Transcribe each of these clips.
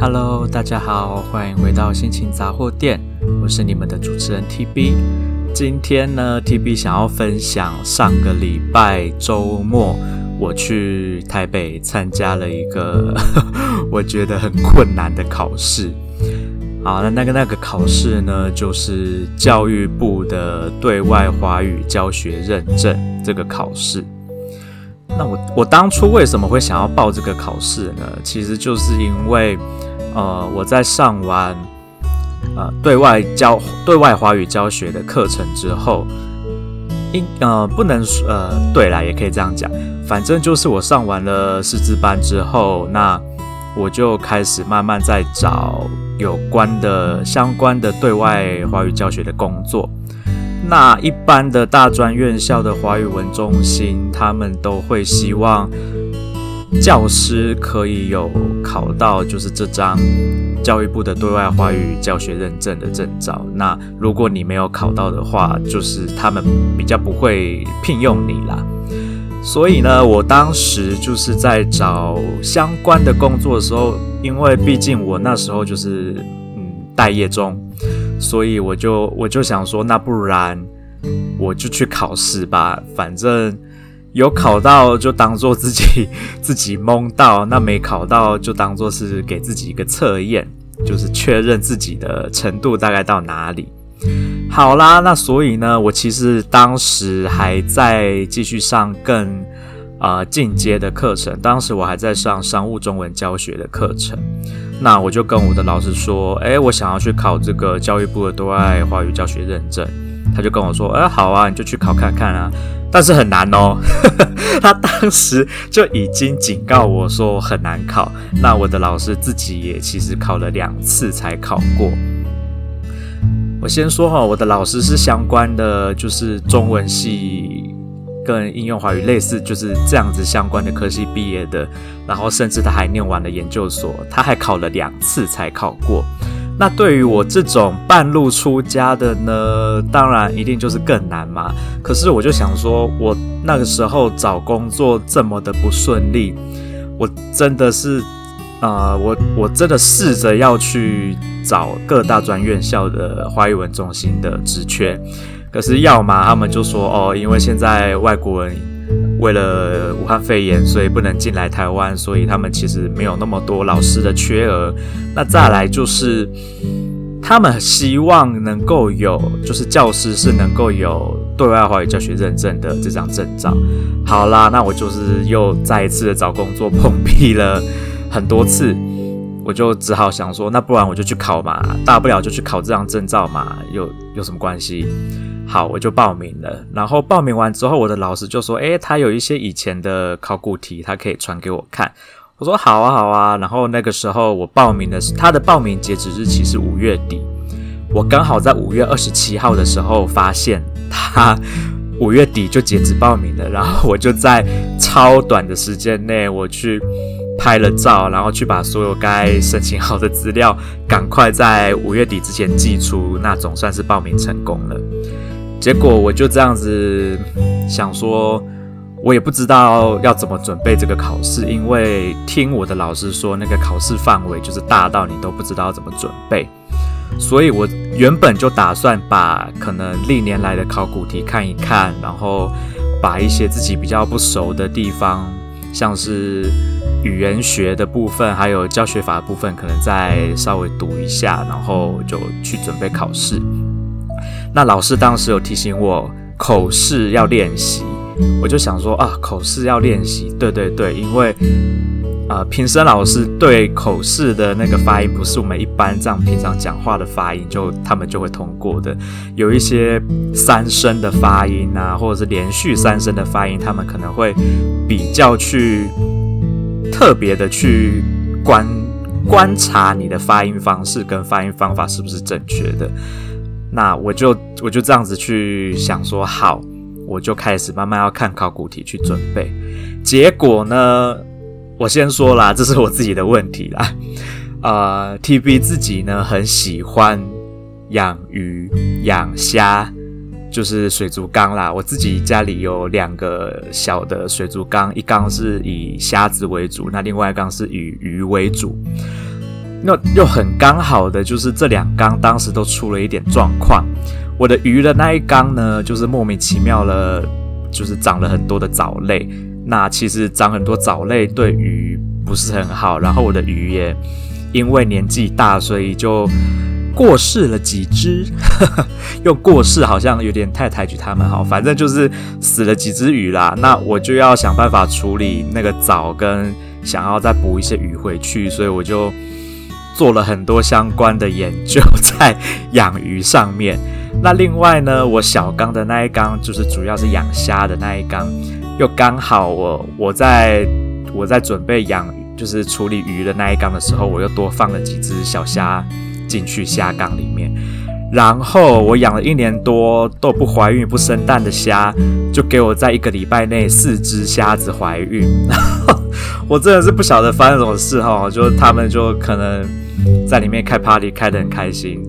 Hello，大家好，欢迎回到心情杂货店，我是你们的主持人 TB。今天呢，TB 想要分享上个礼拜周末我去台北参加了一个 我觉得很困难的考试。好，那那个那个考试呢，就是教育部的对外华语教学认证这个考试。那我我当初为什么会想要报这个考试呢？其实就是因为，呃，我在上完呃对外教对外华语教学的课程之后，应呃不能呃对啦，也可以这样讲，反正就是我上完了师资班之后，那我就开始慢慢在找有关的相关的对外华语教学的工作。那一般的大专院校的华语文中心，他们都会希望教师可以有考到就是这张教育部的对外华语教学认证的证照。那如果你没有考到的话，就是他们比较不会聘用你啦。所以呢，我当时就是在找相关的工作的时候，因为毕竟我那时候就是嗯待业中。所以我就我就想说，那不然我就去考试吧，反正有考到就当做自己 自己蒙到，那没考到就当做是给自己一个测验，就是确认自己的程度大概到哪里。好啦，那所以呢，我其实当时还在继续上更啊进阶的课程，当时我还在上商务中文教学的课程。那我就跟我的老师说，诶、欸，我想要去考这个教育部的对外华语教学认证。他就跟我说，哎、好啊，你就去考看看啊，但是很难哦。他当时就已经警告我说很难考。那我的老师自己也其实考了两次才考过。我先说哈，我的老师是相关的，就是中文系。跟应用华语类似，就是这样子相关的科系毕业的，然后甚至他还念完了研究所，他还考了两次才考过。那对于我这种半路出家的呢，当然一定就是更难嘛。可是我就想说，我那个时候找工作这么的不顺利，我真的是，啊、我我真的试着要去找各大专院校的华语文中心的职缺。可是要嘛，他们就说哦，因为现在外国人为了武汉肺炎，所以不能进来台湾，所以他们其实没有那么多老师的缺额。那再来就是，他们希望能够有，就是教师是能够有对外华语教学认证的这张证照。好啦，那我就是又再一次的找工作碰壁了很多次，我就只好想说，那不然我就去考嘛，大不了就去考这张证照嘛，有有什么关系？好，我就报名了。然后报名完之后，我的老师就说：“诶，他有一些以前的考古题，他可以传给我看。”我说：“好啊，好啊。”然后那个时候我报名的是他的报名截止日期是五月底，我刚好在五月二十七号的时候发现他五月底就截止报名了。然后我就在超短的时间内，我去拍了照，然后去把所有该申请好的资料赶快在五月底之前寄出，那总算是报名成功了。结果我就这样子想说，我也不知道要怎么准备这个考试，因为听我的老师说，那个考试范围就是大到你都不知道怎么准备。所以我原本就打算把可能历年来的考古题看一看，然后把一些自己比较不熟的地方，像是语言学的部分，还有教学法的部分，可能再稍微读一下，然后就去准备考试。那老师当时有提醒我口试要练习，我就想说啊，口试要练习，对对对，因为啊，评审老师对口试的那个发音不是我们一般这样平常讲话的发音，就他们就会通过的，有一些三声的发音啊，或者是连续三声的发音，他们可能会比较去特别的去观观察你的发音方式跟发音方法是不是正确的。那我就我就这样子去想说，好，我就开始慢慢要看考古题去准备。结果呢，我先说啦，这是我自己的问题啦。呃，TB 自己呢很喜欢养鱼、养虾，就是水族缸啦。我自己家里有两个小的水族缸，一缸是以虾子为主，那另外一缸是以鱼为主。那又很刚好的就是这两缸当时都出了一点状况。我的鱼的那一缸呢，就是莫名其妙了，就是长了很多的藻类。那其实长很多藻类对鱼不是很好。然后我的鱼也因为年纪大，所以就过世了几只。用过世好像有点太抬举他们，好，反正就是死了几只鱼啦。那我就要想办法处理那个藻，跟想要再补一些鱼回去，所以我就做了很多相关的研究在养鱼上面。那另外呢，我小缸的那一缸就是主要是养虾的那一缸，又刚好我我在我在准备养就是处理鱼的那一缸的时候，我又多放了几只小虾进去虾缸里面，然后我养了一年多都不怀孕不生蛋的虾，就给我在一个礼拜内四只虾子怀孕，我真的是不晓得发生什么事哈，就他们就可能在里面开 party 开得很开心。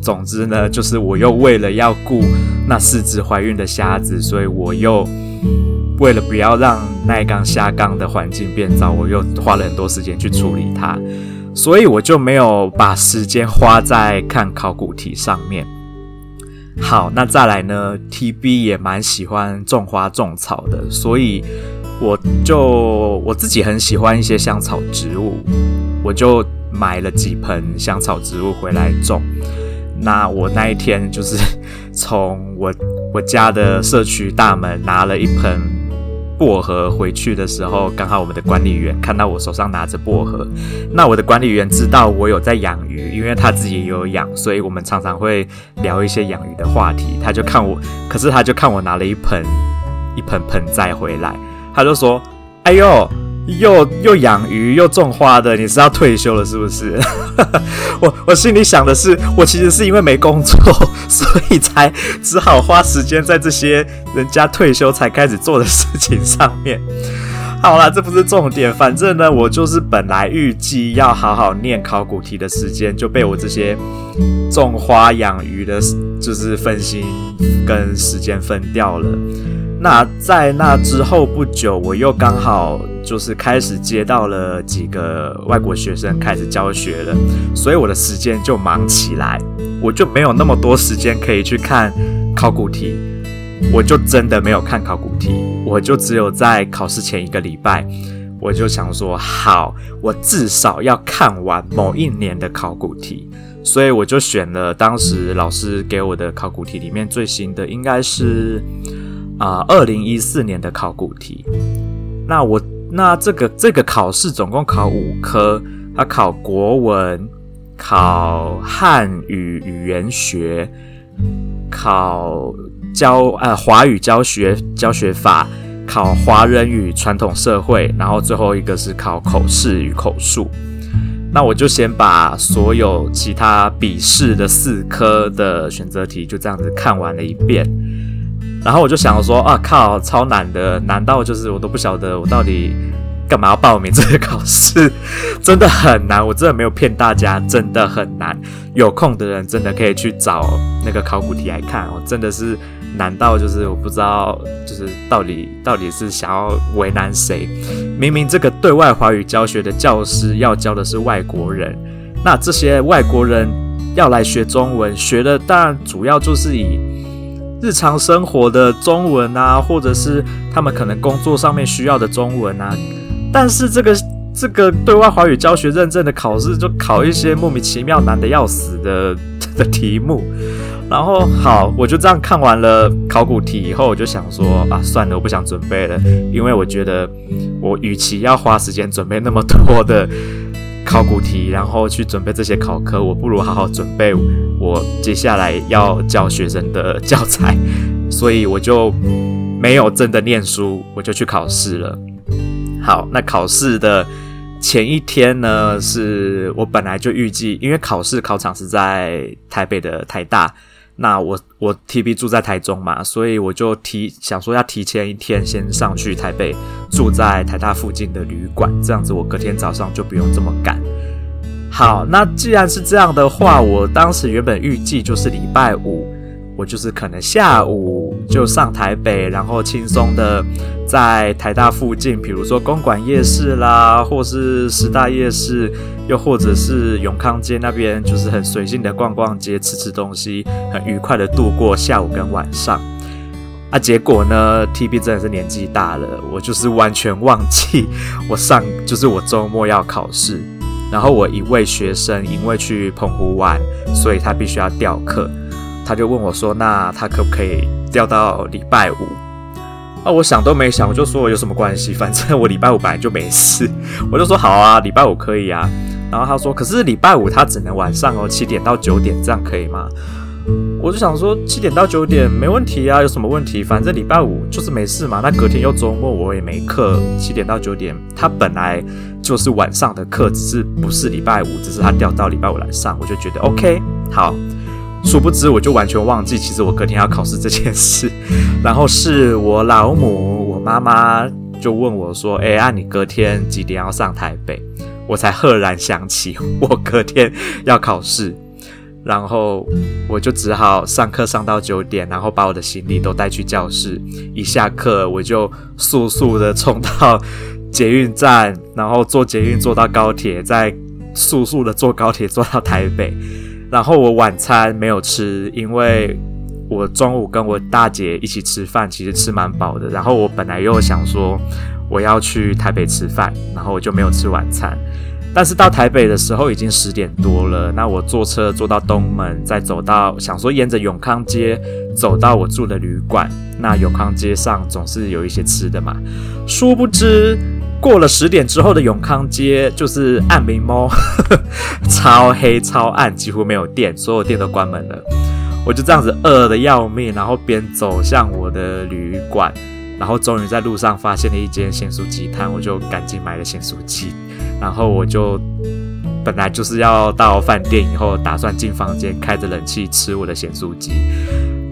总之呢，就是我又为了要顾那四只怀孕的虾子，所以我又为了不要让那一缸虾缸的环境变糟，我又花了很多时间去处理它，所以我就没有把时间花在看考古题上面。好，那再来呢，TB 也蛮喜欢种花种草的，所以我就我自己很喜欢一些香草植物，我就买了几盆香草植物回来种。那我那一天就是从我我家的社区大门拿了一盆薄荷回去的时候，刚好我们的管理员看到我手上拿着薄荷。那我的管理员知道我有在养鱼，因为他自己也有养，所以我们常常会聊一些养鱼的话题。他就看我，可是他就看我拿了一盆一盆盆栽回来，他就说：“哎呦。”又又养鱼又种花的，你是要退休了是不是？我我心里想的是，我其实是因为没工作，所以才只好花时间在这些人家退休才开始做的事情上面。好啦，这不是重点，反正呢，我就是本来预计要好好念考古题的时间，就被我这些种花养鱼的，就是分心跟时间分掉了。那在那之后不久，我又刚好就是开始接到了几个外国学生开始教学了，所以我的时间就忙起来，我就没有那么多时间可以去看考古题，我就真的没有看考古题，我就只有在考试前一个礼拜，我就想说好，我至少要看完某一年的考古题，所以我就选了当时老师给我的考古题里面最新的，应该是。啊，二零一四年的考古题，那我那这个这个考试总共考五科，它考国文，考汉语语言学，考教呃华语教学教学法，考华人与传统社会，然后最后一个是考口试与口述。那我就先把所有其他笔试的四科的选择题就这样子看完了一遍。然后我就想说啊，靠，超难的，难到就是我都不晓得我到底干嘛要报名这个考试，真的很难，我真的没有骗大家，真的很难。有空的人真的可以去找那个考古题来看，我真的是难到就是我不知道，就是到底到底是想要为难谁？明明这个对外华语教学的教师要教的是外国人，那这些外国人要来学中文，学的当然主要就是以。日常生活的中文啊，或者是他们可能工作上面需要的中文啊，但是这个这个对外华语教学认证的考试就考一些莫名其妙难得要死的 的题目，然后好，我就这样看完了考古题以后，我就想说啊，算了，我不想准备了，因为我觉得我与其要花时间准备那么多的。考古题，然后去准备这些考科，我不如好好准备我接下来要教学生的教材，所以我就没有真的念书，我就去考试了。好，那考试的前一天呢，是我本来就预计，因为考试考场是在台北的台大。那我我 TB 住在台中嘛，所以我就提想说要提前一天先上去台北，住在台大附近的旅馆，这样子我隔天早上就不用这么赶。好，那既然是这样的话，我当时原本预计就是礼拜五我就是可能下午就上台北，然后轻松的在台大附近，比如说公馆夜市啦，或是师大夜市，又或者是永康街那边，就是很随性的逛逛街，吃吃东西，很愉快的度过下午跟晚上。啊，结果呢，TB 真的是年纪大了，我就是完全忘记我上就是我周末要考试，然后我一位学生因为去澎湖玩，所以他必须要调课。他就问我说：“那他可不可以调到礼拜五？”啊，我想都没想，我就说：“有什么关系？反正我礼拜五本来就没事。”我就说：“好啊，礼拜五可以啊。”然后他说：“可是礼拜五他只能晚上哦，七点到九点，这样可以吗？”我就想说：“七点到九点没问题啊，有什么问题？反正礼拜五就是没事嘛。那隔天又周末，我也没课，七点到九点，他本来就是晚上的课，只是不是礼拜五，只是他调到礼拜五来上。我就觉得 OK，好。”殊不知，我就完全忘记，其实我隔天要考试这件事。然后是我老母，我妈妈就问我说：“哎，啊，你隔天几点要上台北？”我才赫然想起我隔天要考试。然后我就只好上课上到九点，然后把我的行李都带去教室。一下课，我就速速的冲到捷运站，然后坐捷运坐到高铁，再速速的坐高铁坐到台北。然后我晚餐没有吃，因为我中午跟我大姐一起吃饭，其实吃蛮饱的。然后我本来又想说我要去台北吃饭，然后我就没有吃晚餐。但是到台北的时候已经十点多了，那我坐车坐到东门，再走到想说沿着永康街走到我住的旅馆。那永康街上总是有一些吃的嘛，殊不知。过了十点之后的永康街就是暗迷蒙，超黑超暗，几乎没有店，所有店都关门了。我就这样子饿得要命，然后边走向我的旅馆，然后终于在路上发现了一间咸酥鸡摊，我就赶紧买了咸酥鸡，然后我就本来就是要到饭店以后，打算进房间开着冷气吃我的咸酥鸡。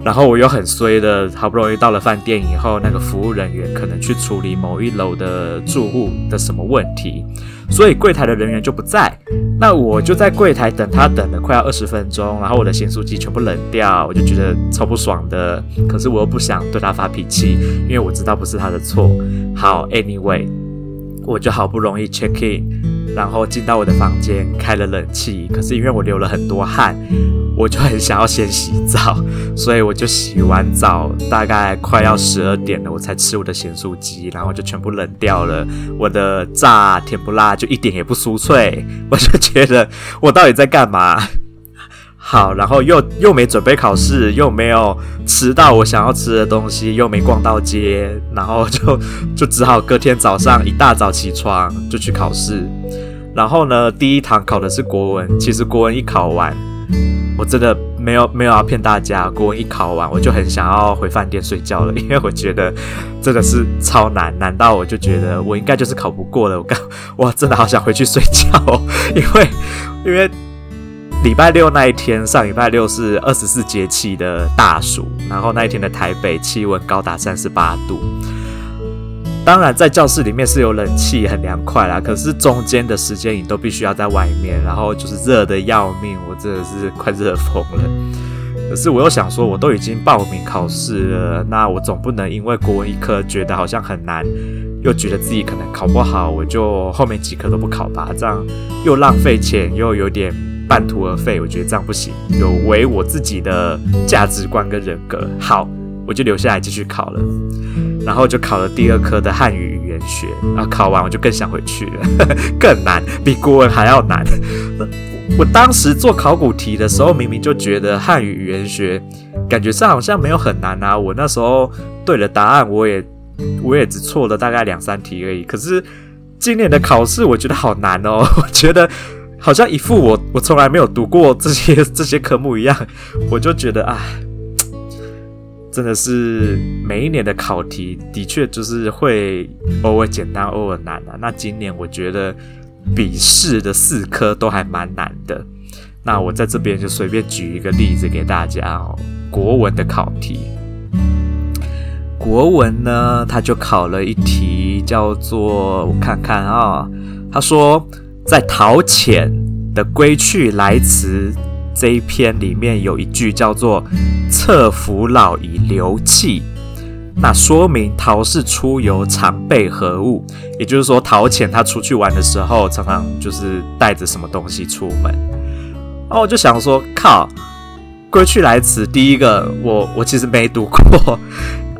然后我又很衰的，好不容易到了饭店以后，那个服务人员可能去处理某一楼的住户的什么问题，所以柜台的人员就不在。那我就在柜台等他，等了快要二十分钟，然后我的咸酥鸡全部冷掉，我就觉得超不爽的。可是我又不想对他发脾气，因为我知道不是他的错。好，anyway，我就好不容易 check in，然后进到我的房间，开了冷气。可是因为我流了很多汗。我就很想要先洗澡，所以我就洗完澡，大概快要十二点了，我才吃我的咸酥鸡，然后就全部冷掉了。我的炸甜不辣就一点也不酥脆，我就觉得我到底在干嘛？好，然后又又没准备考试，又没有吃到我想要吃的东西，又没逛到街，然后就就只好隔天早上一大早起床就去考试。然后呢，第一堂考的是国文，其实国文一考完。我真的没有没有要骗大家，国文一考完，我就很想要回饭店睡觉了，因为我觉得真的是超难，难到我就觉得我应该就是考不过了。我刚哇，真的好想回去睡觉哦，因为因为礼拜六那一天，上礼拜六是二十四节气的大暑，然后那一天的台北气温高达三十八度。当然，在教室里面是有冷气，很凉快啦。可是中间的时间你都必须要在外面，然后就是热得要命，我真的是快热疯了。可是我又想说，我都已经报名考试了，那我总不能因为国文一科觉得好像很难，又觉得自己可能考不好，我就后面几科都不考吧？这样又浪费钱，又有点半途而废。我觉得这样不行，有违我自己的价值观跟人格。好，我就留下来继续考了。然后就考了第二科的汉语语言学，然后考完我就更想回去了，更难，比国文还要难。我当时做考古题的时候，明明就觉得汉语语言学感觉上好像没有很难啊。我那时候对了答案，我也我也只错了大概两三题而已。可是今年的考试，我觉得好难哦，我觉得好像一副我我从来没有读过这些 这些科目一样，我就觉得唉。真的是每一年的考题的确就是会偶尔简单，偶尔难啊。那今年我觉得笔试的四科都还蛮难的。那我在这边就随便举一个例子给大家哦。国文的考题，国文呢，他就考了一题叫做我看看啊，他说在陶潜的归去来辞这一篇里面有一句叫做“侧扶老以流憩”，那说明陶氏出游常备何物，也就是说陶潜他出去玩的时候，常常就是带着什么东西出门。哦我就想说，靠，归去来辞，第一个我我其实没读过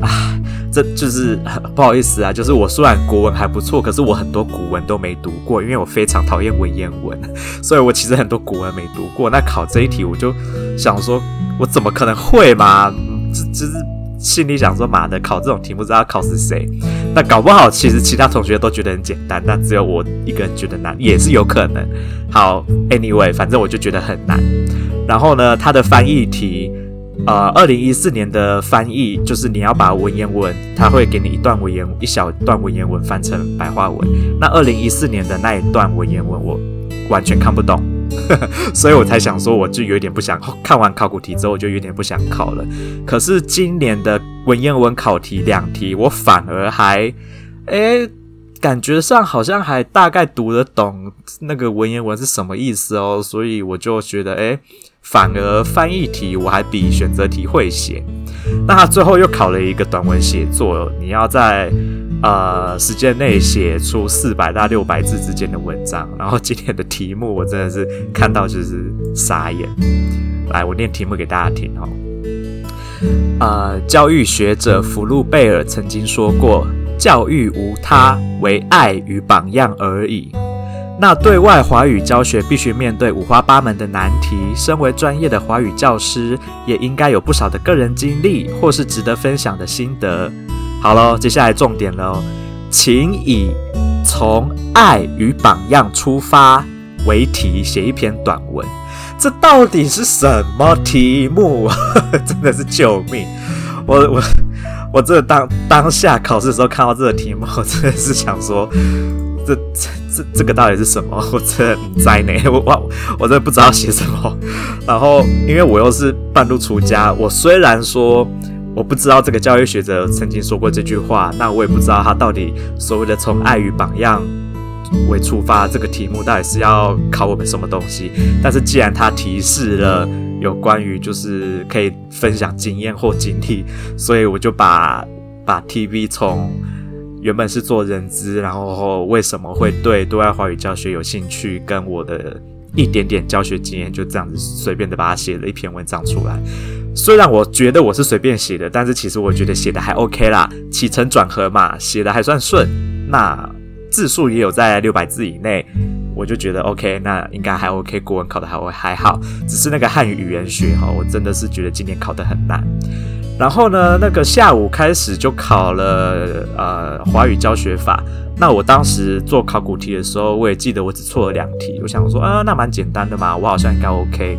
啊。这就是 不好意思啊，就是我虽然国文还不错，可是我很多古文都没读过，因为我非常讨厌文言文，所以我其实很多古文没读过。那考这一题，我就想说，我怎么可能会嘛？就就是心里想说，妈的，考这种题目不知道考是谁？那搞不好，其实其他同学都觉得很简单，但只有我一个人觉得难，也是有可能。好，anyway，反正我就觉得很难。然后呢，它的翻译题。呃，二零一四年的翻译就是你要把文言文，他会给你一段文言一小段文言文翻成白话文。那二零一四年的那一段文言文我完全看不懂，所以我才想说，我就有点不想看完考古题之后，我就有点不想考了。可是今年的文言文考题两题，我反而还，诶、感觉上好像还大概读得懂那个文言文是什么意思哦，所以我就觉得，诶、反而翻译题我还比选择题会写，那他最后又考了一个短文写作，你要在呃时间内写出四百到六百字之间的文章。然后今天的题目我真的是看到就是傻眼。来，我念题目给大家听哦。呃，教育学者福禄贝尔曾经说过：“教育无他，唯爱与榜样而已。”那对外华语教学必须面对五花八门的难题，身为专业的华语教师，也应该有不少的个人经历或是值得分享的心得。好喽，接下来重点喽，请以从爱与榜样出发为题写一篇短文。这到底是什么题目？真的是救命！我我我这当当下考试的时候看到这个题目，我真的是想说。这这这这个到底是什么？我真的很在呢，我我我真的不知道写什么。然后，因为我又是半路出家，我虽然说我不知道这个教育学者曾经说过这句话，那我也不知道他到底所谓的从爱与榜样为出发这个题目到底是要考我们什么东西。但是既然他提示了有关于就是可以分享经验或经历，所以我就把把 TV 从。原本是做人资，然后为什么会对对外华语教学有兴趣？跟我的一点点教学经验，就这样子随便的把它写了一篇文章出来。虽然我觉得我是随便写的，但是其实我觉得写的还 OK 啦，起承转合嘛，写的还算顺。那字数也有在六百字以内，我就觉得 OK，那应该还 OK。国文考的还会还好，只是那个汉语语言学哈，我真的是觉得今年考得很难。然后呢，那个下午开始就考了呃华语教学法。那我当时做考古题的时候，我也记得我只错了两题。我想说，啊、呃，那蛮简单的嘛，我好像应该 OK。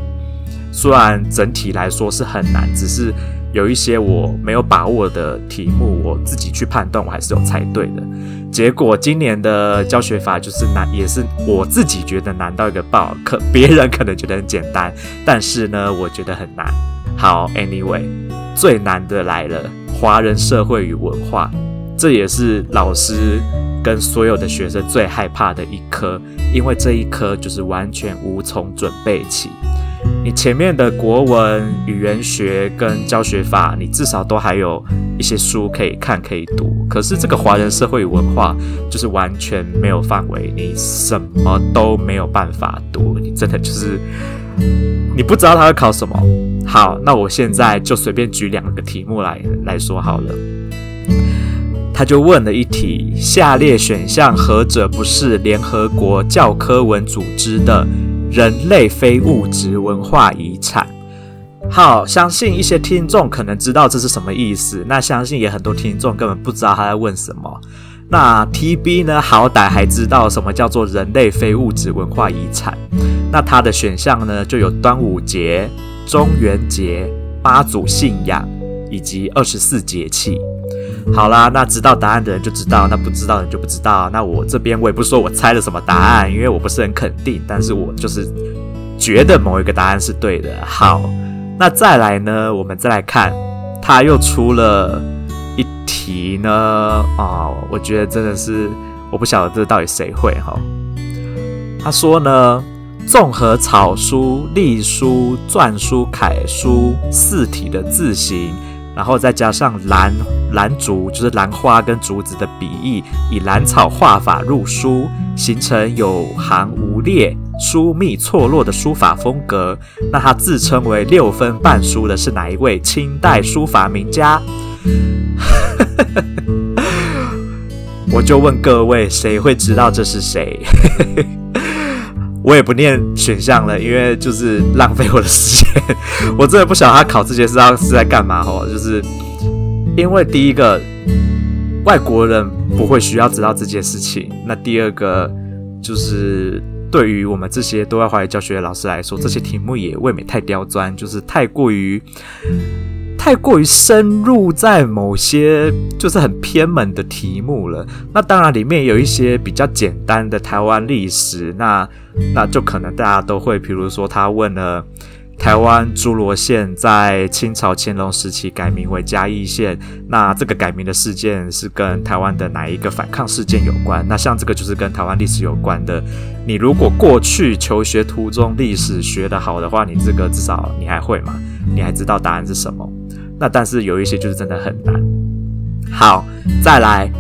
虽然整体来说是很难，只是有一些我没有把握的题目，我自己去判断，我还是有猜对的。结果今年的教学法就是难，也是我自己觉得难到一个爆，可别人可能觉得很简单，但是呢，我觉得很难。好，Anyway。最难的来了，华人社会与文化，这也是老师跟所有的学生最害怕的一科，因为这一科就是完全无从准备起。你前面的国文、语言学跟教学法，你至少都还有一些书可以看、可以读。可是这个华人社会与文化，就是完全没有范围，你什么都没有办法读，你真的就是。你不知道他会考什么？好，那我现在就随便举两个题目来来说好了。他就问了一题：下列选项何者不是联合国教科文组织的人类非物质文化遗产？好，相信一些听众可能知道这是什么意思，那相信也很多听众根本不知道他在问什么。那 TB 呢？好歹还知道什么叫做人类非物质文化遗产。那它的选项呢，就有端午节、中元节、妈祖信仰以及二十四节气。好啦，那知道答案的人就知道，那不知道的人就不知道。那我这边我也不说我猜了什么答案，因为我不是很肯定，但是我就是觉得某一个答案是对的。好，那再来呢，我们再来看，他又出了。一题呢，啊、哦，我觉得真的是，我不晓得这到底谁会哈。他说呢，综合草书、隶书、篆书、楷书四体的字形，然后再加上兰兰竹，就是兰花跟竹子的笔意，以兰草画法入书，形成有行无列、疏密错落的书法风格。那他自称为六分半书的是哪一位清代书法名家？我就问各位，谁会知道这是谁？我也不念选项了，因为就是浪费我的时间。我真的不晓得他考这些是要是在干嘛哦，就是因为第一个外国人不会需要知道这件事情，那第二个就是对于我们这些对外华语教学的老师来说，这些题目也未免太刁钻，就是太过于。太过于深入在某些就是很偏门的题目了。那当然里面有一些比较简单的台湾历史，那那就可能大家都会，比如说他问了台湾诸罗县在清朝乾隆时期改名为嘉义县，那这个改名的事件是跟台湾的哪一个反抗事件有关？那像这个就是跟台湾历史有关的。你如果过去求学途中历史学得好的话，你这个至少你还会嘛？你还知道答案是什么？那但是有一些就是真的很难。好，再来，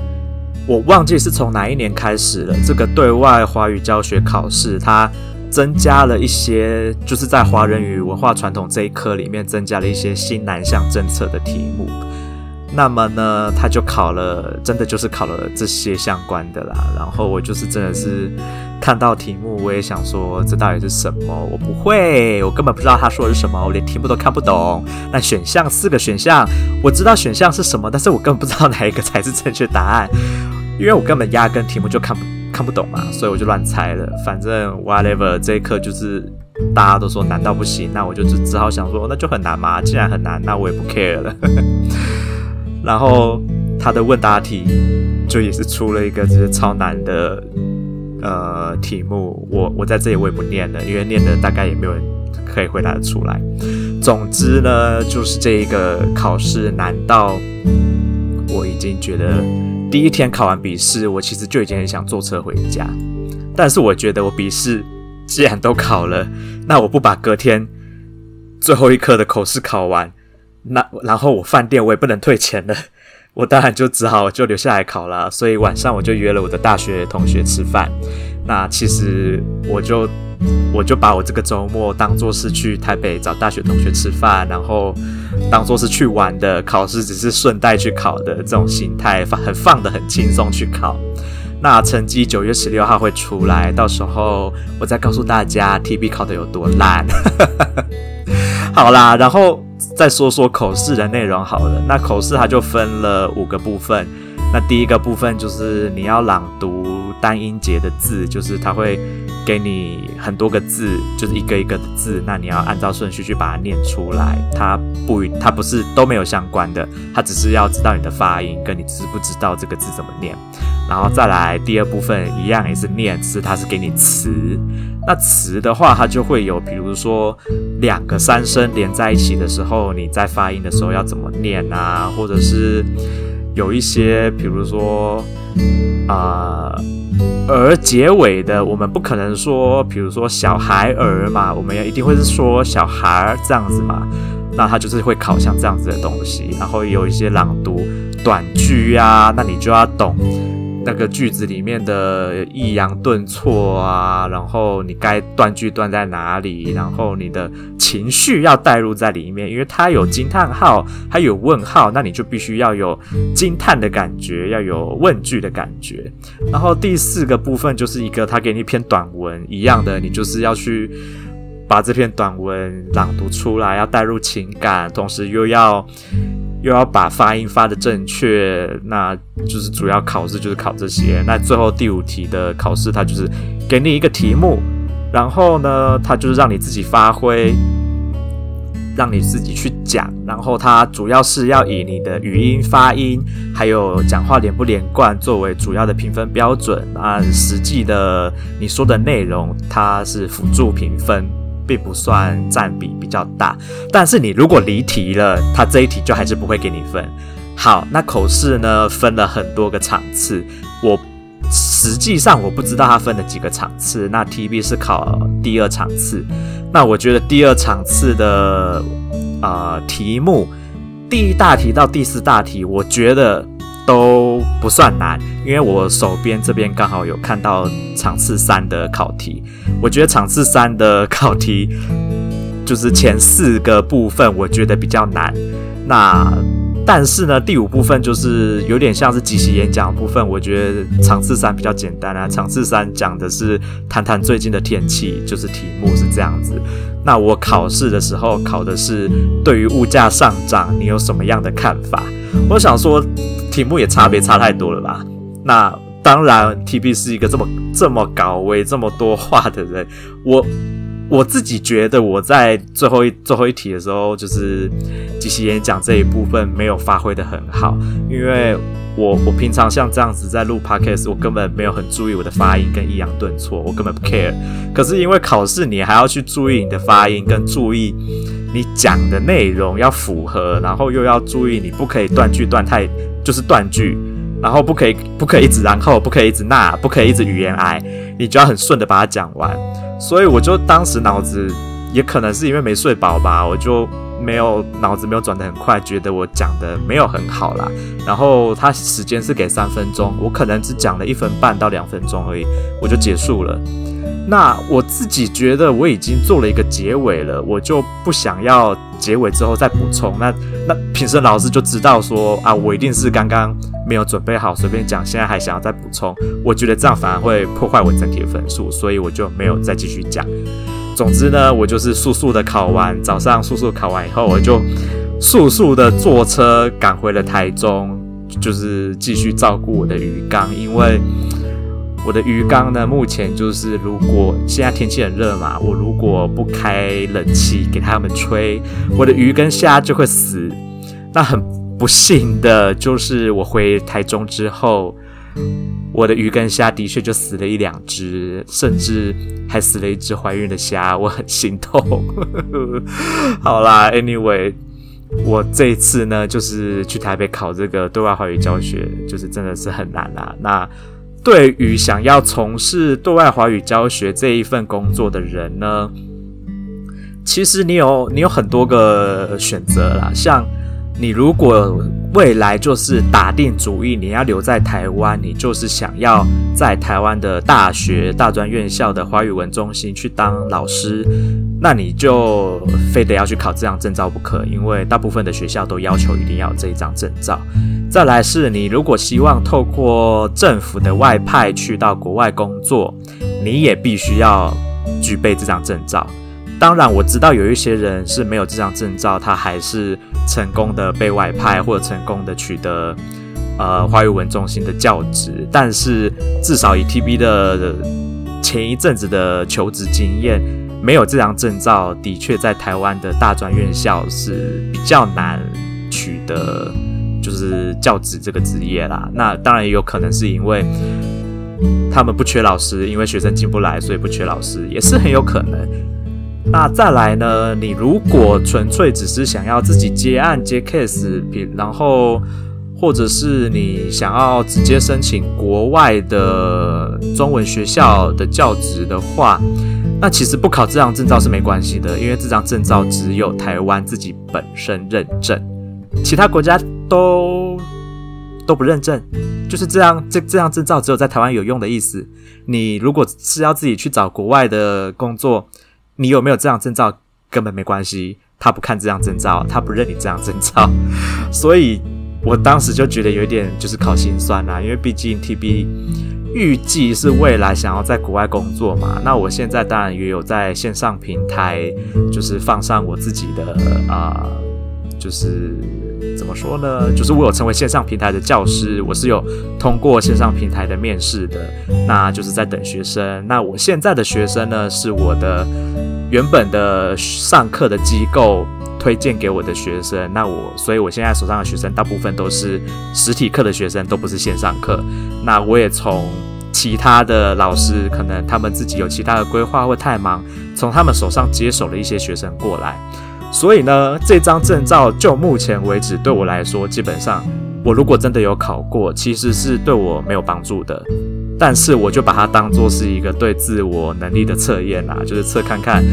我忘记是从哪一年开始了。这个对外华语教学考试，它增加了一些，就是在华人与文化传统这一科里面增加了一些新南向政策的题目。那么呢，他就考了，真的就是考了这些相关的啦。然后我就是真的是看到题目，我也想说，这到底是什么？我不会，我根本不知道他说的是什么，我连题目都看不懂。那选项四个选项，我知道选项是什么，但是我根本不知道哪一个才是正确答案，因为我根本压根题目就看不看不懂嘛，所以我就乱猜了。反正 whatever，这一课就是大家都说难到不行，那我就只只好想说，那就很难嘛。既然很难，那我也不 care 了。然后他的问答题就也是出了一个就是超难的呃题目，我我在这里我也不念了，因为念的大概也没有人可以回答得出来。总之呢，就是这一个考试难到我已经觉得第一天考完笔试，我其实就已经很想坐车回家。但是我觉得我笔试既然都考了，那我不把隔天最后一科的口试考完。那然后我饭店我也不能退钱了，我当然就只好就留下来考了。所以晚上我就约了我的大学同学吃饭。那其实我就我就把我这个周末当做是去台北找大学同学吃饭，然后当做是去玩的，考试只是顺带去考的这种心态，放很放的很轻松去考。那成绩九月十六号会出来，到时候我再告诉大家 TB 考的有多烂。好啦，然后。再说说口试的内容好了。那口试它就分了五个部分。那第一个部分就是你要朗读单音节的字，就是它会给你很多个字，就是一个一个的字。那你要按照顺序去把它念出来。它不，它不是都没有相关的，它只是要知道你的发音，跟你知不知道这个字怎么念。然后再来第二部分一样也是念，只是它是给你词。那词的话，它就会有，比如说两个三声连在一起的时候，你在发音的时候要怎么念啊？或者是有一些，比如说啊，儿结尾的，我们不可能说，比如说小孩儿嘛，我们也一定会是说小孩儿这样子嘛。那它就是会考像这样子的东西，然后有一些朗读短句呀，那你就要懂。那个句子里面的抑扬顿挫啊，然后你该断句断在哪里，然后你的情绪要带入在里面，因为它有惊叹号，它有问号，那你就必须要有惊叹的感觉，要有问句的感觉。然后第四个部分就是一个他给你一篇短文一样的，你就是要去把这篇短文朗读出来，要带入情感，同时又要。又要把发音发的正确，那就是主要考试就是考这些。那最后第五题的考试，它就是给你一个题目，然后呢，它就是让你自己发挥，让你自己去讲。然后它主要是要以你的语音发音，还有讲话连不连贯作为主要的评分标准。按实际的你说的内容，它是辅助评分。并不算占比比较大，但是你如果离题了，他这一题就还是不会给你分。好，那口试呢，分了很多个场次，我实际上我不知道它分了几个场次。那 TB 是考第二场次，那我觉得第二场次的呃题目，第一大题到第四大题，我觉得都不算难，因为我手边这边刚好有看到场次三的考题，我觉得场次三的考题就是前四个部分，我觉得比较难。那但是呢，第五部分就是有点像是即席演讲部分，我觉得场次三比较简单啊。场次三讲的是谈谈最近的天气，就是题目是这样子。那我考试的时候考的是对于物价上涨，你有什么样的看法？我想说，题目也差别差太多了吧？那当然，TB 是一个这么这么高危、这么多话的人，我。我自己觉得我在最后一最后一题的时候，就是即席演讲这一部分没有发挥得很好，因为我我平常像这样子在录 podcast，我根本没有很注意我的发音跟抑扬顿挫，我根本不 care。可是因为考试，你还要去注意你的发音跟注意你讲的内容要符合，然后又要注意你不可以断句断太，就是断句，然后不可以不可以一直然后，不可以一直那，不可以一直语言癌，你就要很顺的把它讲完。所以我就当时脑子也可能是因为没睡饱吧，我就没有脑子没有转得很快，觉得我讲的没有很好啦。然后他时间是给三分钟，我可能只讲了一分半到两分钟而已，我就结束了。那我自己觉得我已经做了一个结尾了，我就不想要结尾之后再补充。那那评审老师就知道说啊，我一定是刚刚没有准备好，随便讲，现在还想要再补充。我觉得这样反而会破坏我整体的分数，所以我就没有再继续讲。总之呢，我就是速速的考完，早上速速考完以后，我就速速的坐车赶回了台中，就是继续照顾我的鱼缸，因为。我的鱼缸呢，目前就是如果现在天气很热嘛，我如果不开冷气给他们吹，我的鱼跟虾就会死。那很不幸的就是我回台中之后，我的鱼跟虾的确就死了一两只，甚至还死了一只怀孕的虾，我很心痛。好啦，Anyway，我这一次呢，就是去台北考这个对外华语教学，就是真的是很难啦。那对于想要从事对外华语教学这一份工作的人呢，其实你有你有很多个选择啦。像你如果未来就是打定主意你要留在台湾，你就是想要在台湾的大学、大专院校的华语文中心去当老师，那你就非得要去考这张证照不可，因为大部分的学校都要求一定要有这一张证照。再来是你如果希望透过政府的外派去到国外工作，你也必须要具备这张证照。当然，我知道有一些人是没有这张证照，他还是成功的被外派或者成功的取得呃华语文中心的教职。但是至少以 TB 的前一阵子的求职经验，没有这张证照，的确在台湾的大专院校是比较难取得。就是教职这个职业啦，那当然也有可能是因为他们不缺老师，因为学生进不来，所以不缺老师，也是很有可能。那再来呢，你如果纯粹只是想要自己接案接 case，然后或者是你想要直接申请国外的中文学校的教职的话，那其实不考这张证照是没关系的，因为这张证照只有台湾自己本身认证，其他国家。都都不认证，就是这样。这这样证照只有在台湾有用的意思。你如果是要自己去找国外的工作，你有没有这样证照根本没关系，他不看这样证照，他不认你这样证照。所以我当时就觉得有点就是考心酸啦，因为毕竟 TB 预计是未来想要在国外工作嘛。那我现在当然也有在线上平台，就是放上我自己的啊、就是。怎么说呢？就是我有成为线上平台的教师，我是有通过线上平台的面试的，那就是在等学生。那我现在的学生呢，是我的原本的上课的机构推荐给我的学生。那我，所以我现在手上的学生大部分都是实体课的学生，都不是线上课。那我也从其他的老师，可能他们自己有其他的规划或太忙，从他们手上接手了一些学生过来。所以呢，这张证照就目前为止对我来说，基本上我如果真的有考过，其实是对我没有帮助的。但是我就把它当做是一个对自我能力的测验啦，就是测看看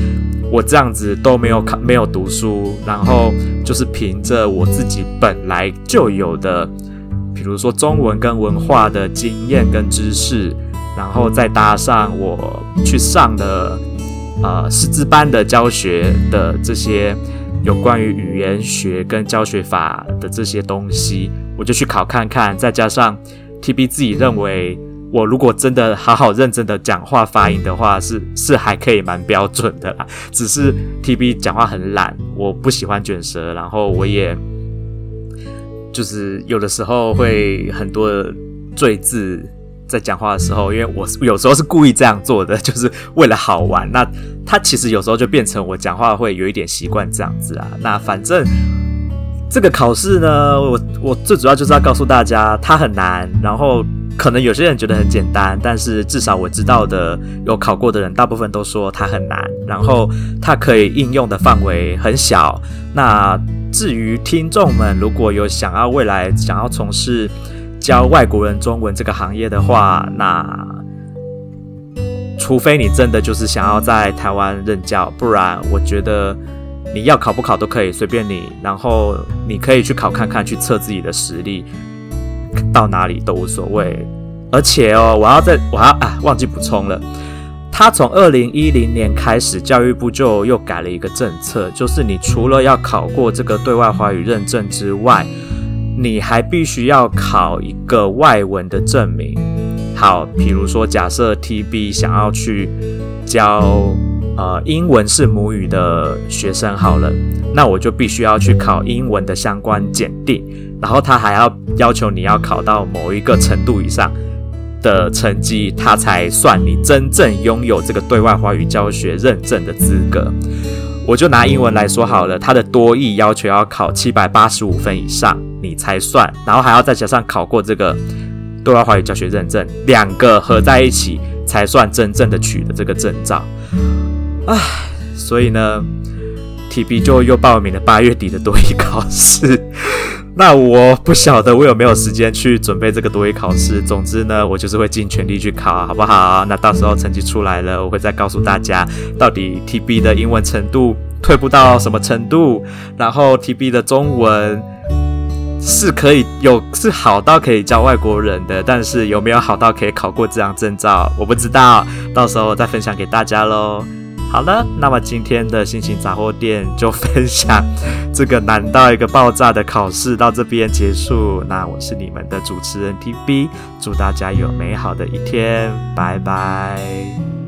我这样子都没有考没有读书，然后就是凭着我自己本来就有的，比如说中文跟文化的经验跟知识，然后再搭上我去上的呃师资班的教学的这些有关于语言学跟教学法的这些东西，我就去考看看，再加上 TB 自己认为。我如果真的好好认真的讲话发音的话，是是还可以蛮标准的啦。只是 TB 讲话很懒，我不喜欢卷舌，然后我也就是有的时候会很多赘字在讲话的时候，因为我有时候是故意这样做的，就是为了好玩。那他其实有时候就变成我讲话会有一点习惯这样子啊。那反正这个考试呢，我我最主要就是要告诉大家，它很难，然后。可能有些人觉得很简单，但是至少我知道的有考过的人，大部分都说它很难。然后它可以应用的范围很小。那至于听众们如果有想要未来想要从事教外国人中文这个行业的话，那除非你真的就是想要在台湾任教，不然我觉得你要考不考都可以，随便你。然后你可以去考看看，去测自己的实力。到哪里都无所谓，而且哦，我要再我要啊，忘记补充了。他从二零一零年开始，教育部就又改了一个政策，就是你除了要考过这个对外华语认证之外，你还必须要考一个外文的证明。好，比如说假设 TB 想要去教呃英文是母语的学生，好了，那我就必须要去考英文的相关检定。然后他还要要求你要考到某一个程度以上的成绩，他才算你真正拥有这个对外华语教学认证的资格。我就拿英文来说好了，它的多义要求要考七百八十五分以上，你才算，然后还要再加上考过这个对外华语教学认证，两个合在一起才算真正的取得这个证照。唉，所以呢，TB 就又报名了八月底的多义考试。那我不晓得我有没有时间去准备这个多语考试。总之呢，我就是会尽全力去考，好不好？那到时候成绩出来了，我会再告诉大家，到底 TB 的英文程度退步到什么程度，然后 TB 的中文是可以有是好到可以教外国人的，但是有没有好到可以考过这样证照，我不知道，到时候再分享给大家喽。好了，那么今天的心情杂货店就分享这个难到一个爆炸的考试到这边结束。那我是你们的主持人 TB，祝大家有美好的一天，拜拜。